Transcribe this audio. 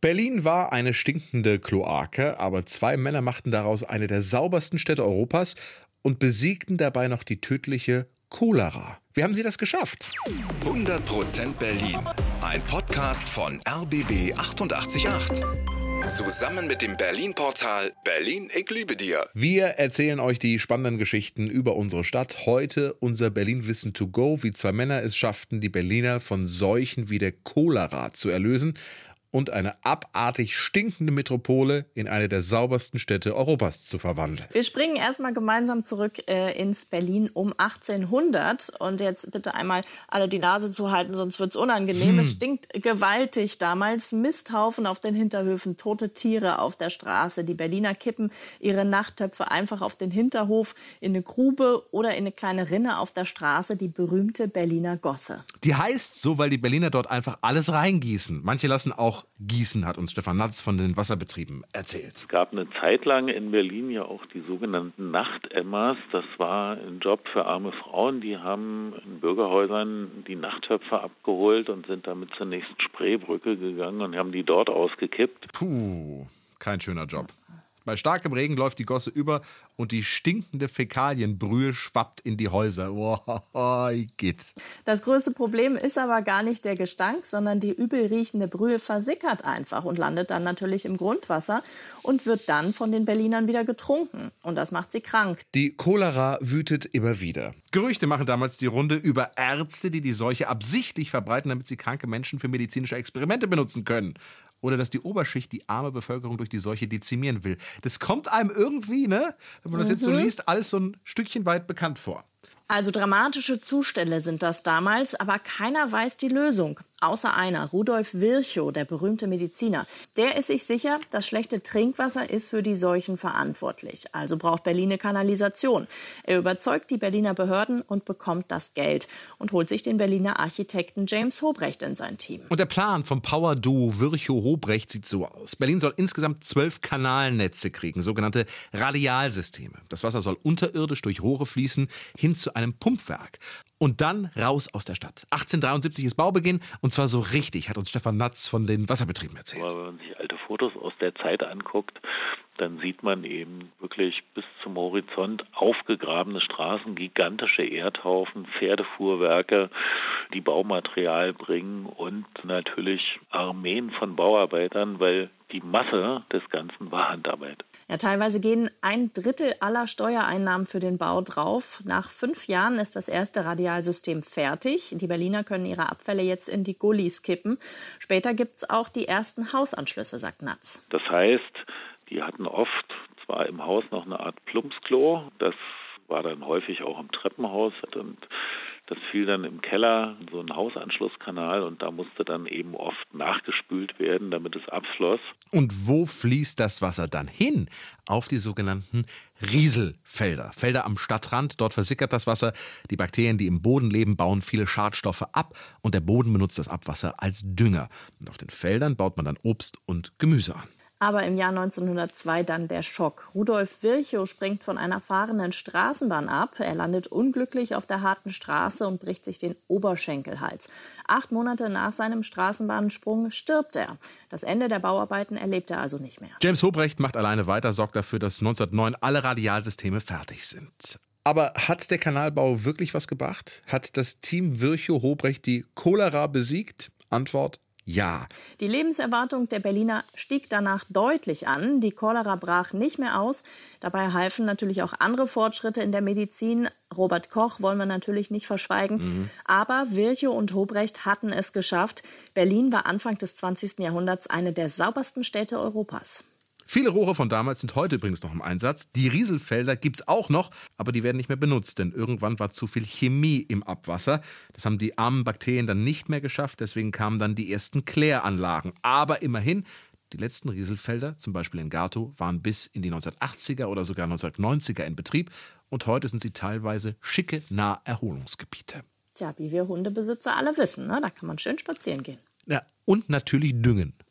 Berlin war eine stinkende Kloake, aber zwei Männer machten daraus eine der saubersten Städte Europas und besiegten dabei noch die tödliche Cholera. Wie haben sie das geschafft? 100% Berlin. Ein Podcast von RBB 888. Zusammen mit dem Berlin-Portal Berlin, ich liebe dir. Wir erzählen euch die spannenden Geschichten über unsere Stadt. Heute unser Berlin-Wissen to go, wie zwei Männer es schafften, die Berliner von Seuchen wie der Cholera zu erlösen und eine abartig stinkende Metropole in eine der saubersten Städte Europas zu verwandeln. Wir springen erstmal gemeinsam zurück äh, ins Berlin um 1800 und jetzt bitte einmal alle die Nase zu halten, sonst wird's unangenehm. Hm. Es stinkt gewaltig damals. Misthaufen auf den Hinterhöfen, tote Tiere auf der Straße. Die Berliner kippen ihre Nachttöpfe einfach auf den Hinterhof in eine Grube oder in eine kleine Rinne auf der Straße, die berühmte Berliner Gosse. Die heißt so, weil die Berliner dort einfach alles reingießen. Manche lassen auch Gießen, hat uns Stefan Natz von den Wasserbetrieben erzählt. Es gab eine Zeit lang in Berlin ja auch die sogenannten Nachtemmas. Das war ein Job für arme Frauen. Die haben in Bürgerhäusern die Nachttöpfe abgeholt und sind damit zur nächsten Spreebrücke gegangen und haben die dort ausgekippt. Puh, kein schöner Job. Bei starkem Regen läuft die Gosse über und die stinkende Fäkalienbrühe schwappt in die Häuser. Oh, geht. Das größte Problem ist aber gar nicht der Gestank, sondern die übel riechende Brühe versickert einfach und landet dann natürlich im Grundwasser und wird dann von den Berlinern wieder getrunken. Und das macht sie krank. Die Cholera wütet immer wieder. Gerüchte machen damals die Runde über Ärzte, die die Seuche absichtlich verbreiten, damit sie kranke Menschen für medizinische Experimente benutzen können oder dass die Oberschicht die arme Bevölkerung durch die Seuche dezimieren will. Das kommt einem irgendwie, ne, wenn man das jetzt so mhm. liest, alles so ein Stückchen weit bekannt vor. Also dramatische Zustände sind das damals, aber keiner weiß die Lösung. Außer einer, Rudolf Virchow, der berühmte Mediziner. Der ist sich sicher, das schlechte Trinkwasser ist für die Seuchen verantwortlich. Also braucht Berlin eine Kanalisation. Er überzeugt die Berliner Behörden und bekommt das Geld und holt sich den Berliner Architekten James Hobrecht in sein Team. Und der Plan vom Power-Duo Virchow-Hobrecht sieht so aus. Berlin soll insgesamt zwölf Kanalnetze kriegen, sogenannte Radialsysteme. Das Wasser soll unterirdisch durch Rohre fließen hin zu einem Pumpwerk und dann raus aus der Stadt. 1873 ist Baubeginn und zwar so richtig, hat uns Stefan Natz von den Wasserbetrieben erzählt. Aber wenn man sich alte Fotos aus der Zeit anguckt, dann sieht man eben wirklich bis zum Horizont aufgegrabene Straßen, gigantische Erdhaufen, Pferdefuhrwerke, die Baumaterial bringen und natürlich Armeen von Bauarbeitern, weil die Masse des Ganzen war Handarbeit. Ja, teilweise gehen ein Drittel aller Steuereinnahmen für den Bau drauf. Nach fünf Jahren ist das erste Radialsystem fertig. Die Berliner können ihre Abfälle jetzt in die Gullis kippen. Später gibt's auch die ersten Hausanschlüsse, sagt Natz. Das heißt, die hatten oft zwar im Haus noch eine Art Plumpsklo, das war dann häufig auch im Treppenhaus und das fiel dann im Keller so ein Hausanschlusskanal und da musste dann eben oft nachgespült werden, damit es abfloss. Und wo fließt das Wasser dann hin? Auf die sogenannten Rieselfelder. Felder am Stadtrand, dort versickert das Wasser. Die Bakterien, die im Boden leben, bauen viele Schadstoffe ab und der Boden benutzt das Abwasser als Dünger. Und auf den Feldern baut man dann Obst und Gemüse an. Aber im Jahr 1902 dann der Schock. Rudolf Virchow springt von einer fahrenden Straßenbahn ab. Er landet unglücklich auf der harten Straße und bricht sich den Oberschenkelhals. Acht Monate nach seinem Straßenbahnsprung stirbt er. Das Ende der Bauarbeiten erlebt er also nicht mehr. James Hobrecht macht alleine weiter, sorgt dafür, dass 1909 alle Radialsysteme fertig sind. Aber hat der Kanalbau wirklich was gebracht? Hat das Team Virchow-Hobrecht die Cholera besiegt? Antwort ja. Die Lebenserwartung der Berliner stieg danach deutlich an. Die Cholera brach nicht mehr aus. Dabei halfen natürlich auch andere Fortschritte in der Medizin. Robert Koch wollen wir natürlich nicht verschweigen. Mhm. Aber Virchow und Hobrecht hatten es geschafft. Berlin war Anfang des 20. Jahrhunderts eine der saubersten Städte Europas. Viele Rohre von damals sind heute übrigens noch im Einsatz. Die Rieselfelder gibt es auch noch, aber die werden nicht mehr benutzt, denn irgendwann war zu viel Chemie im Abwasser. Das haben die armen Bakterien dann nicht mehr geschafft, deswegen kamen dann die ersten Kläranlagen. Aber immerhin, die letzten Rieselfelder, zum Beispiel in Gato, waren bis in die 1980er oder sogar 1990er in Betrieb und heute sind sie teilweise schicke Naherholungsgebiete. Tja, wie wir Hundebesitzer alle wissen, ne? da kann man schön spazieren gehen. Ja, und natürlich düngen